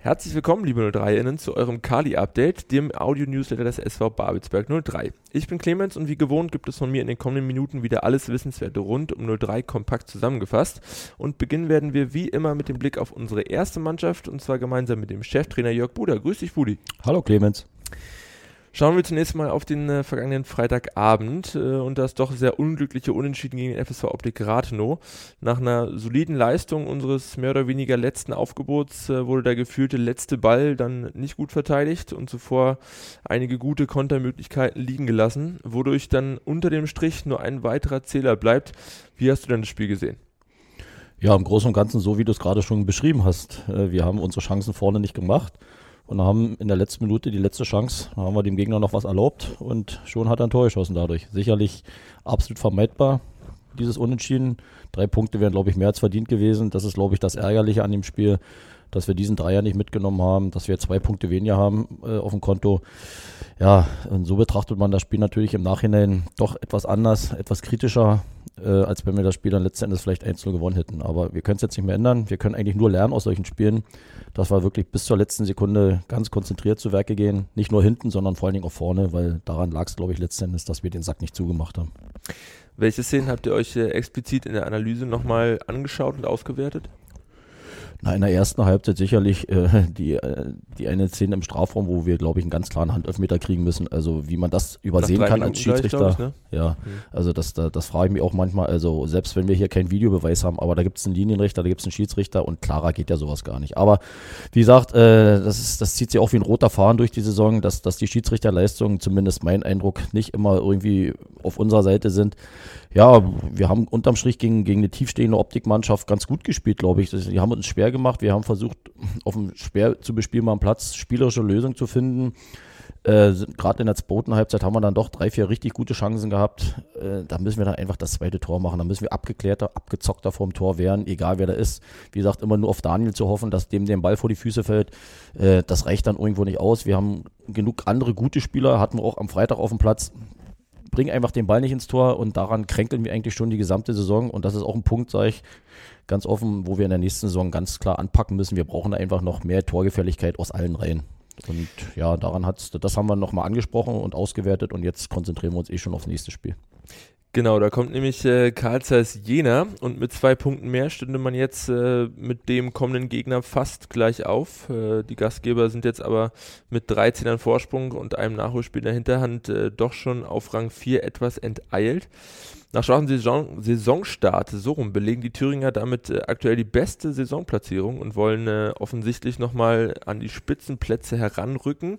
Herzlich willkommen, liebe 03-Innen, zu eurem Kali-Update, dem Audio-Newsletter des SV Babelsberg 03. Ich bin Clemens und wie gewohnt gibt es von mir in den kommenden Minuten wieder alles Wissenswerte rund um 03 kompakt zusammengefasst. Und beginnen werden wir wie immer mit dem Blick auf unsere erste Mannschaft und zwar gemeinsam mit dem Cheftrainer Jörg Buder. Grüß dich, Budi. Hallo, Clemens. Schauen wir zunächst mal auf den äh, vergangenen Freitagabend äh, und das doch sehr unglückliche Unentschieden gegen FSV Optik Rathenow. Nach einer soliden Leistung unseres mehr oder weniger letzten Aufgebots äh, wurde der gefühlte letzte Ball dann nicht gut verteidigt und zuvor einige gute Kontermöglichkeiten liegen gelassen, wodurch dann unter dem Strich nur ein weiterer Zähler bleibt. Wie hast du denn das Spiel gesehen? Ja, im Großen und Ganzen so, wie du es gerade schon beschrieben hast. Äh, wir haben unsere Chancen vorne nicht gemacht und haben in der letzten Minute die letzte Chance, da haben wir dem Gegner noch was erlaubt und schon hat er ein Tor geschossen dadurch. Sicherlich absolut vermeidbar, dieses Unentschieden. Drei Punkte wären, glaube ich, mehr als verdient gewesen. Das ist, glaube ich, das Ärgerliche an dem Spiel, dass wir diesen Dreier nicht mitgenommen haben, dass wir zwei Punkte weniger haben äh, auf dem Konto. Ja, und so betrachtet man das Spiel natürlich im Nachhinein doch etwas anders, etwas kritischer äh, als wenn wir das Spiel dann letzten Endes vielleicht 1-0 gewonnen hätten. Aber wir können es jetzt nicht mehr ändern. Wir können eigentlich nur lernen aus solchen Spielen, dass wir wirklich bis zur letzten Sekunde ganz konzentriert zu Werke gehen. Nicht nur hinten, sondern vor allen Dingen auch vorne, weil daran lag es, glaube ich, letzten Endes, dass wir den Sack nicht zugemacht haben. Welche Szenen habt ihr euch äh, explizit in der Analyse nochmal angeschaut und ausgewertet? Na, in der ersten Halbzeit sicherlich äh, die, äh, die eine Szene im Strafraum, wo wir, glaube ich, einen ganz klaren Handelfmeter kriegen müssen. Also wie man das übersehen kann als Schiedsrichter. Ich, ne? Ja, mhm. also das, das, das frage ich mich auch manchmal. Also selbst wenn wir hier keinen Videobeweis haben, aber da gibt es einen Linienrichter, da gibt es einen Schiedsrichter und klarer geht ja sowas gar nicht. Aber wie gesagt, äh, das, ist, das zieht sich auch wie ein roter Faden durch die Saison, dass, dass die Schiedsrichterleistungen, zumindest mein Eindruck, nicht immer irgendwie auf unserer Seite sind ja, wir haben unterm Strich gegen, gegen eine tiefstehende Optikmannschaft ganz gut gespielt, glaube ich. Die haben uns schwer gemacht. Wir haben versucht, auf einem schwer zu bespielbaren Platz spielerische Lösungen zu finden. Äh, Gerade in der zweiten Halbzeit haben wir dann doch drei, vier richtig gute Chancen gehabt. Äh, da müssen wir dann einfach das zweite Tor machen. Da müssen wir abgeklärter, abgezockter vorm Tor werden, egal wer da ist. Wie gesagt, immer nur auf Daniel zu hoffen, dass dem den Ball vor die Füße fällt. Äh, das reicht dann irgendwo nicht aus. Wir haben genug andere gute Spieler, hatten wir auch am Freitag auf dem Platz bringen einfach den Ball nicht ins Tor und daran kränkeln wir eigentlich schon die gesamte Saison. Und das ist auch ein Punkt, sage ich ganz offen, wo wir in der nächsten Saison ganz klar anpacken müssen. Wir brauchen einfach noch mehr Torgefälligkeit aus allen Reihen. Und ja, daran hat's, das haben wir nochmal angesprochen und ausgewertet und jetzt konzentrieren wir uns eh schon aufs nächste Spiel. Genau, da kommt nämlich äh, Karl Zeiss Jena und mit zwei Punkten mehr stünde man jetzt äh, mit dem kommenden Gegner fast gleich auf. Äh, die Gastgeber sind jetzt aber mit 13 an Vorsprung und einem Nachholspiel in der Hinterhand äh, doch schon auf Rang 4 etwas enteilt. Nach schwachem Saison, Saisonstart, so rum, belegen die Thüringer damit äh, aktuell die beste Saisonplatzierung und wollen äh, offensichtlich nochmal an die Spitzenplätze heranrücken.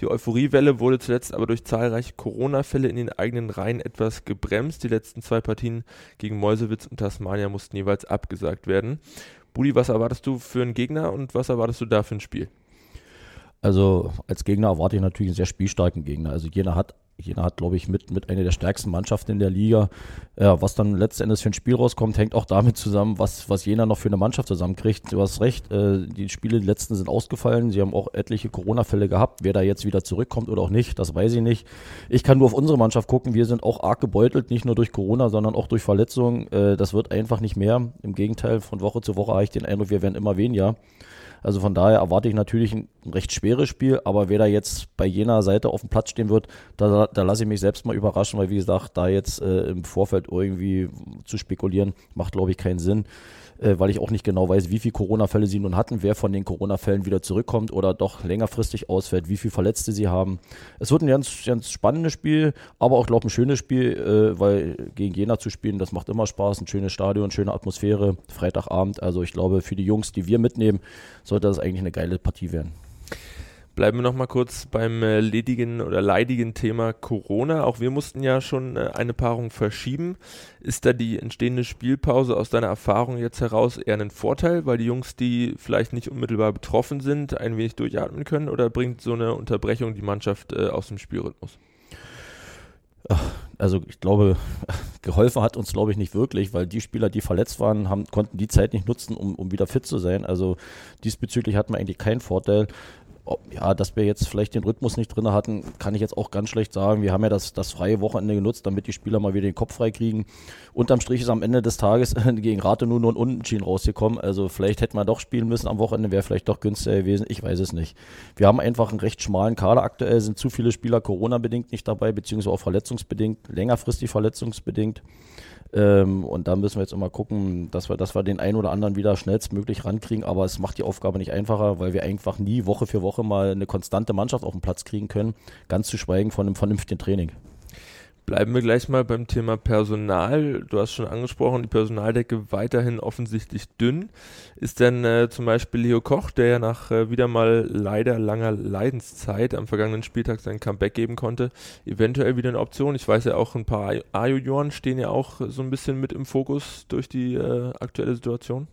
Die Euphoriewelle wurde zuletzt aber durch zahlreiche Corona-Fälle in den eigenen Reihen etwas gebremst. Die letzten zwei Partien gegen Mäusewitz und Tasmania mussten jeweils abgesagt werden. Budi, was erwartest du für einen Gegner und was erwartest du da für ein Spiel? Also als Gegner erwarte ich natürlich einen sehr spielstarken Gegner. Also Jena hat Jena hat, glaube ich, mit, mit einer der stärksten Mannschaften in der Liga. Ja, was dann letztendlich für ein Spiel rauskommt, hängt auch damit zusammen, was, was Jena noch für eine Mannschaft zusammenkriegt. Du hast recht, äh, die Spiele, die letzten sind ausgefallen. Sie haben auch etliche Corona-Fälle gehabt. Wer da jetzt wieder zurückkommt oder auch nicht, das weiß ich nicht. Ich kann nur auf unsere Mannschaft gucken. Wir sind auch arg gebeutelt, nicht nur durch Corona, sondern auch durch Verletzungen. Äh, das wird einfach nicht mehr. Im Gegenteil, von Woche zu Woche habe ich den Eindruck, wir werden immer weniger. Also von daher erwarte ich natürlich ein, recht schweres Spiel, aber wer da jetzt bei jener Seite auf dem Platz stehen wird, da, da lasse ich mich selbst mal überraschen, weil wie gesagt, da jetzt äh, im Vorfeld irgendwie zu spekulieren, macht glaube ich keinen Sinn äh, weil ich auch nicht genau weiß, wie viele Corona-Fälle sie nun hatten, wer von den Corona-Fällen wieder zurückkommt oder doch längerfristig ausfällt, wie viele Verletzte sie haben. Es wird ein ganz, ganz spannendes Spiel, aber auch, glaube ich, ein schönes Spiel, äh, weil gegen Jena zu spielen, das macht immer Spaß, ein schönes Stadion, schöne Atmosphäre, Freitagabend. Also ich glaube, für die Jungs, die wir mitnehmen, sollte das eigentlich eine geile Partie werden. Bleiben wir noch mal kurz beim äh, ledigen oder leidigen Thema Corona. Auch wir mussten ja schon äh, eine Paarung verschieben. Ist da die entstehende Spielpause aus deiner Erfahrung jetzt heraus eher ein Vorteil, weil die Jungs, die vielleicht nicht unmittelbar betroffen sind, ein wenig durchatmen können? Oder bringt so eine Unterbrechung die Mannschaft äh, aus dem Spielrhythmus? Also ich glaube, geholfen hat uns, glaube ich, nicht wirklich, weil die Spieler, die verletzt waren, haben, konnten die Zeit nicht nutzen, um, um wieder fit zu sein. Also diesbezüglich hatten wir eigentlich keinen Vorteil ja, dass wir jetzt vielleicht den Rhythmus nicht drin hatten, kann ich jetzt auch ganz schlecht sagen. Wir haben ja das, das freie Wochenende genutzt, damit die Spieler mal wieder den Kopf frei kriegen. Unterm Strich ist am Ende des Tages gegen Rate nur nur ein Unentschieden rausgekommen. Also vielleicht hätten wir doch spielen müssen am Wochenende, wäre vielleicht doch günstiger gewesen. Ich weiß es nicht. Wir haben einfach einen recht schmalen Kader aktuell, sind zu viele Spieler Corona-bedingt nicht dabei, beziehungsweise auch verletzungsbedingt, längerfristig verletzungsbedingt. Ähm, und da müssen wir jetzt immer gucken, dass wir, dass wir den einen oder anderen wieder schnellstmöglich rankriegen. Aber es macht die Aufgabe nicht einfacher, weil wir einfach nie Woche für Woche mal eine konstante Mannschaft auf den Platz kriegen können. Ganz zu schweigen von einem vernünftigen Training. Bleiben wir gleich mal beim Thema Personal. Du hast schon angesprochen, die Personaldecke weiterhin offensichtlich dünn. Ist denn äh, zum Beispiel Leo Koch, der ja nach äh, wieder mal leider langer Leidenszeit am vergangenen Spieltag sein Comeback geben konnte, eventuell wieder eine Option? Ich weiß ja auch, ein paar A-Junioren stehen ja auch so ein bisschen mit im Fokus durch die äh, aktuelle Situation.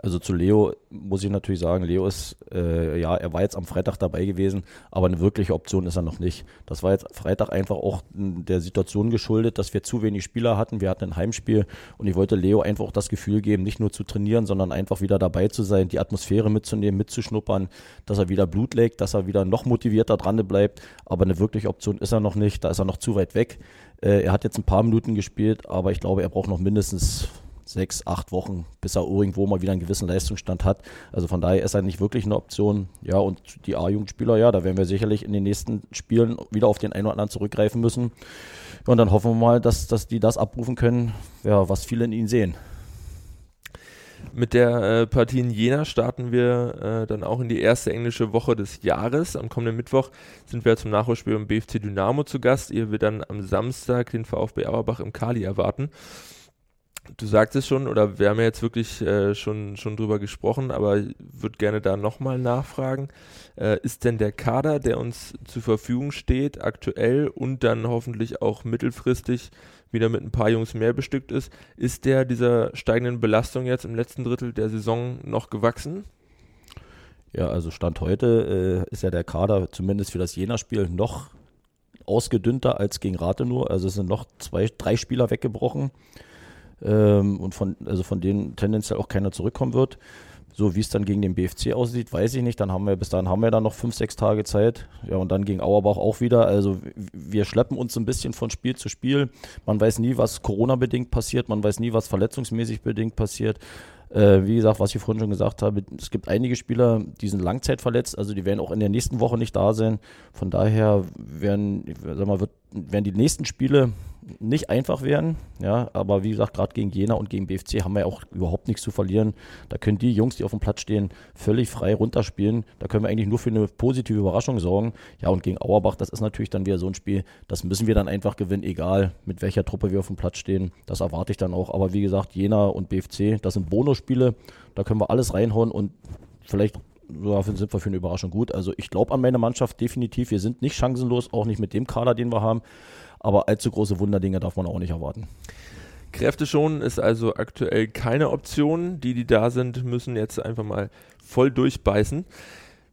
Also zu Leo muss ich natürlich sagen, Leo ist, äh, ja, er war jetzt am Freitag dabei gewesen, aber eine wirkliche Option ist er noch nicht. Das war jetzt Freitag einfach auch der Situation geschuldet, dass wir zu wenig Spieler hatten. Wir hatten ein Heimspiel und ich wollte Leo einfach auch das Gefühl geben, nicht nur zu trainieren, sondern einfach wieder dabei zu sein, die Atmosphäre mitzunehmen, mitzuschnuppern, dass er wieder Blut legt, dass er wieder noch motivierter dran bleibt. Aber eine wirkliche Option ist er noch nicht, da ist er noch zu weit weg. Äh, er hat jetzt ein paar Minuten gespielt, aber ich glaube, er braucht noch mindestens sechs, acht Wochen, bis er irgendwo mal wieder einen gewissen Leistungsstand hat. Also von daher ist er nicht wirklich eine Option. Ja, und die A-Jugendspieler, ja, da werden wir sicherlich in den nächsten Spielen wieder auf den einen oder anderen zurückgreifen müssen. Und dann hoffen wir mal, dass, dass die das abrufen können, ja, was viele in ihnen sehen. Mit der äh, Partie in Jena starten wir äh, dann auch in die erste englische Woche des Jahres. Am kommenden Mittwoch sind wir zum Nachholspiel im BFC Dynamo zu Gast. Ihr wird dann am Samstag den VfB Auerbach im Kali erwarten du sagst es schon, oder wir haben ja jetzt wirklich äh, schon, schon drüber gesprochen, aber würde gerne da nochmal nachfragen. Äh, ist denn der Kader, der uns zur Verfügung steht, aktuell und dann hoffentlich auch mittelfristig wieder mit ein paar Jungs mehr bestückt ist, ist der dieser steigenden Belastung jetzt im letzten Drittel der Saison noch gewachsen? Ja, also Stand heute äh, ist ja der Kader zumindest für das Jena-Spiel noch ausgedünnter als gegen Rathenow. Also es sind noch zwei, drei Spieler weggebrochen ähm, und von, also von denen tendenziell auch keiner zurückkommen wird. So wie es dann gegen den BFC aussieht, weiß ich nicht. Dann haben wir, bis dahin haben wir dann noch fünf, sechs Tage Zeit. Ja, und dann gegen Auerbach auch wieder. Also wir schleppen uns ein bisschen von Spiel zu Spiel. Man weiß nie, was Corona-bedingt passiert. Man weiß nie, was verletzungsmäßig bedingt passiert. Äh, wie gesagt, was ich vorhin schon gesagt habe, es gibt einige Spieler, die sind langzeitverletzt, also die werden auch in der nächsten Woche nicht da sein. Von daher werden, sag mal, wird, werden die nächsten Spiele nicht einfach werden. Ja, aber wie gesagt, gerade gegen Jena und gegen BFC haben wir ja auch überhaupt nichts zu verlieren. Da können die Jungs, die auf dem Platz stehen, völlig frei runterspielen. Da können wir eigentlich nur für eine positive Überraschung sorgen. Ja, und gegen Auerbach, das ist natürlich dann wieder so ein Spiel, das müssen wir dann einfach gewinnen, egal mit welcher Truppe wir auf dem Platz stehen. Das erwarte ich dann auch. Aber wie gesagt, Jena und BFC, das sind Bonusspiele. Da können wir alles reinhauen und vielleicht ja, sind wir für eine Überraschung gut. Also ich glaube an meine Mannschaft definitiv. Wir sind nicht chancenlos, auch nicht mit dem Kader, den wir haben. Aber allzu große Wunderdinge darf man auch nicht erwarten. Kräfte schonen ist also aktuell keine Option. Die, die da sind, müssen jetzt einfach mal voll durchbeißen.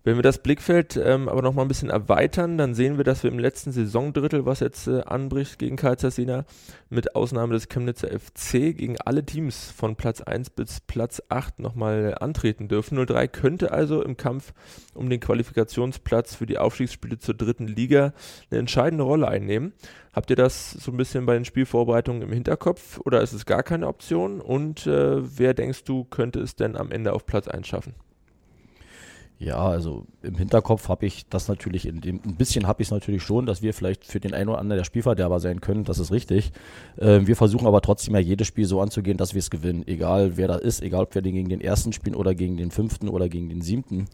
Wenn wir das Blickfeld ähm, aber noch mal ein bisschen erweitern, dann sehen wir, dass wir im letzten Saisondrittel, was jetzt äh, anbricht gegen Karl Zersina, mit Ausnahme des Chemnitzer FC gegen alle Teams von Platz 1 bis Platz 8 nochmal antreten dürfen. 03 könnte also im Kampf um den Qualifikationsplatz für die Aufstiegsspiele zur dritten Liga eine entscheidende Rolle einnehmen. Habt ihr das so ein bisschen bei den Spielvorbereitungen im Hinterkopf oder ist es gar keine Option? Und äh, wer denkst du, könnte es denn am Ende auf Platz 1 schaffen? Ja, also im Hinterkopf habe ich das natürlich, in dem, ein bisschen habe ich es natürlich schon, dass wir vielleicht für den einen oder anderen der Spielverderber sein können, das ist richtig. Äh, wir versuchen aber trotzdem ja jedes Spiel so anzugehen, dass wir es gewinnen, egal wer da ist, egal ob wir den gegen den ersten spielen oder gegen den fünften oder gegen den siebten.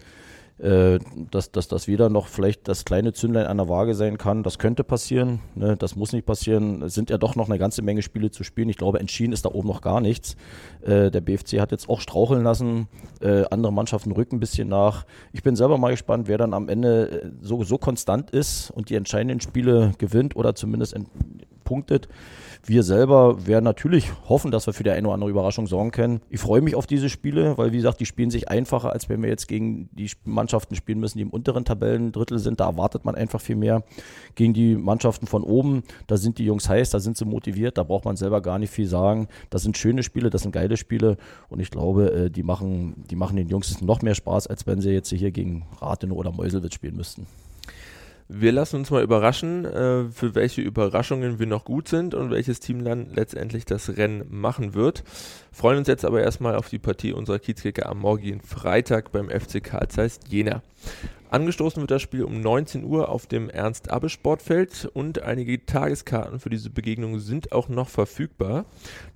Äh, dass, dass das wieder noch vielleicht das kleine Zündlein an der Waage sein kann. Das könnte passieren, ne? das muss nicht passieren. Es sind ja doch noch eine ganze Menge Spiele zu spielen. Ich glaube, entschieden ist da oben noch gar nichts. Äh, der BFC hat jetzt auch straucheln lassen, äh, andere Mannschaften rücken ein bisschen nach. Ich bin selber mal gespannt, wer dann am Ende äh, so, so konstant ist und die entscheidenden Spiele gewinnt oder zumindest punktet. Wir selber werden natürlich hoffen, dass wir für die eine oder andere Überraschung sorgen können. Ich freue mich auf diese Spiele, weil wie gesagt, die spielen sich einfacher, als wenn wir jetzt gegen die Mannschaften spielen müssen, die im unteren Tabellendrittel sind. Da erwartet man einfach viel mehr. Gegen die Mannschaften von oben, da sind die Jungs heiß, da sind sie motiviert, da braucht man selber gar nicht viel sagen. Das sind schöne Spiele, das sind geile Spiele und ich glaube, äh, die machen, die machen den Jungs noch mehr Spaß, als wenn sie jetzt hier gegen Rathenow oder Meuselwitz spielen müssten. Wir lassen uns mal überraschen, äh, für welche Überraschungen wir noch gut sind und welches Team dann letztendlich das Rennen machen wird. Freuen uns jetzt aber erstmal auf die Partie unserer Kiezkicker am morgigen Freitag beim FC Karl Jena. Angestoßen wird das Spiel um 19 Uhr auf dem Ernst-Abbe-Sportfeld und einige Tageskarten für diese Begegnung sind auch noch verfügbar.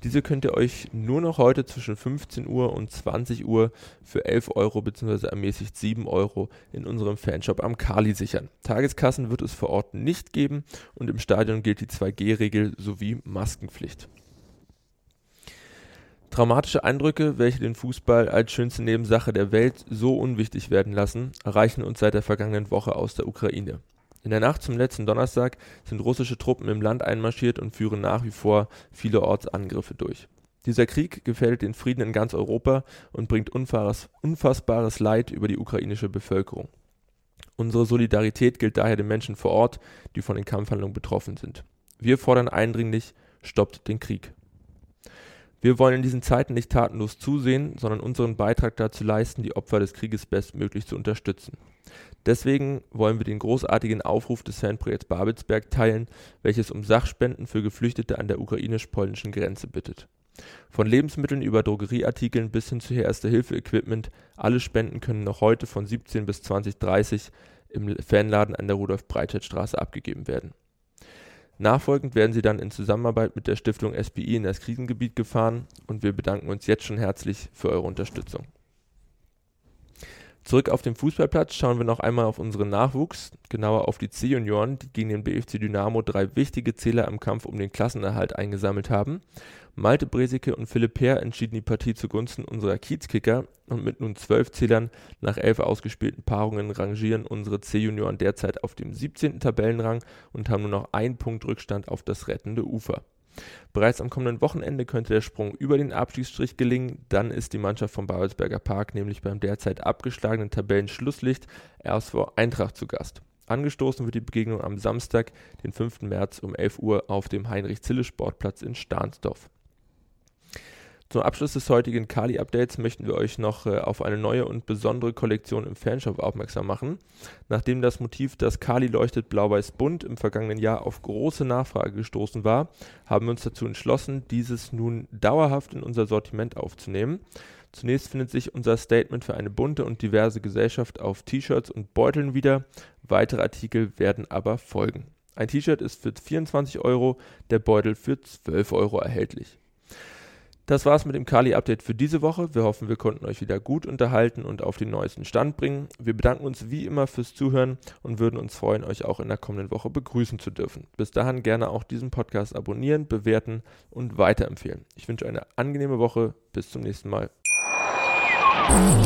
Diese könnt ihr euch nur noch heute zwischen 15 Uhr und 20 Uhr für 11 Euro bzw. ermäßigt 7 Euro in unserem Fanshop am Kali sichern. Tageskassen wird es vor Ort nicht geben und im Stadion gilt die 2G-Regel sowie Maskenpflicht. Traumatische Eindrücke, welche den Fußball als schönste Nebensache der Welt so unwichtig werden lassen, erreichen uns seit der vergangenen Woche aus der Ukraine. In der Nacht zum letzten Donnerstag sind russische Truppen im Land einmarschiert und führen nach wie vor vielerorts Angriffe durch. Dieser Krieg gefährdet den Frieden in ganz Europa und bringt unfassbares Leid über die ukrainische Bevölkerung. Unsere Solidarität gilt daher den Menschen vor Ort, die von den Kampfhandlungen betroffen sind. Wir fordern eindringlich, stoppt den Krieg. Wir wollen in diesen Zeiten nicht tatenlos zusehen, sondern unseren Beitrag dazu leisten, die Opfer des Krieges bestmöglich zu unterstützen. Deswegen wollen wir den großartigen Aufruf des Fanprojekts Babelsberg teilen, welches um Sachspenden für Geflüchtete an der ukrainisch-polnischen Grenze bittet. Von Lebensmitteln über Drogerieartikeln bis hin zu Erste-Hilfe-Equipment, alle Spenden können noch heute von 17 bis 2030 im Fanladen an der Rudolf-Breitscheid-Straße abgegeben werden. Nachfolgend werden sie dann in Zusammenarbeit mit der Stiftung SBI in das Krisengebiet gefahren und wir bedanken uns jetzt schon herzlich für eure Unterstützung. Zurück auf den Fußballplatz schauen wir noch einmal auf unseren Nachwuchs, genauer auf die C-Junioren, die gegen den BFC Dynamo drei wichtige Zähler im Kampf um den Klassenerhalt eingesammelt haben. Malte Bresicke und Philipp Peer entschieden die Partie zugunsten unserer Kiezkicker und mit nun zwölf Zählern nach elf ausgespielten Paarungen rangieren unsere C-Junioren derzeit auf dem 17. Tabellenrang und haben nur noch einen Punkt Rückstand auf das rettende Ufer. Bereits am kommenden Wochenende könnte der Sprung über den Abstiegsstrich gelingen. Dann ist die Mannschaft vom Babelsberger Park nämlich beim derzeit abgeschlagenen Tabellenschlusslicht RSV Eintracht zu Gast. Angestoßen wird die Begegnung am Samstag, den 5. März um 11 Uhr auf dem Heinrich-Zille-Sportplatz in Stahnsdorf. Zum Abschluss des heutigen Kali-Updates möchten wir euch noch äh, auf eine neue und besondere Kollektion im Fanshop aufmerksam machen. Nachdem das Motiv Das Kali leuchtet blau-weiß bunt im vergangenen Jahr auf große Nachfrage gestoßen war, haben wir uns dazu entschlossen, dieses nun dauerhaft in unser Sortiment aufzunehmen. Zunächst findet sich unser Statement für eine bunte und diverse Gesellschaft auf T-Shirts und Beuteln wieder. Weitere Artikel werden aber folgen. Ein T-Shirt ist für 24 Euro, der Beutel für 12 Euro erhältlich. Das war's mit dem Kali-Update für diese Woche. Wir hoffen, wir konnten euch wieder gut unterhalten und auf den neuesten Stand bringen. Wir bedanken uns wie immer fürs Zuhören und würden uns freuen, euch auch in der kommenden Woche begrüßen zu dürfen. Bis dahin gerne auch diesen Podcast abonnieren, bewerten und weiterempfehlen. Ich wünsche eine angenehme Woche. Bis zum nächsten Mal.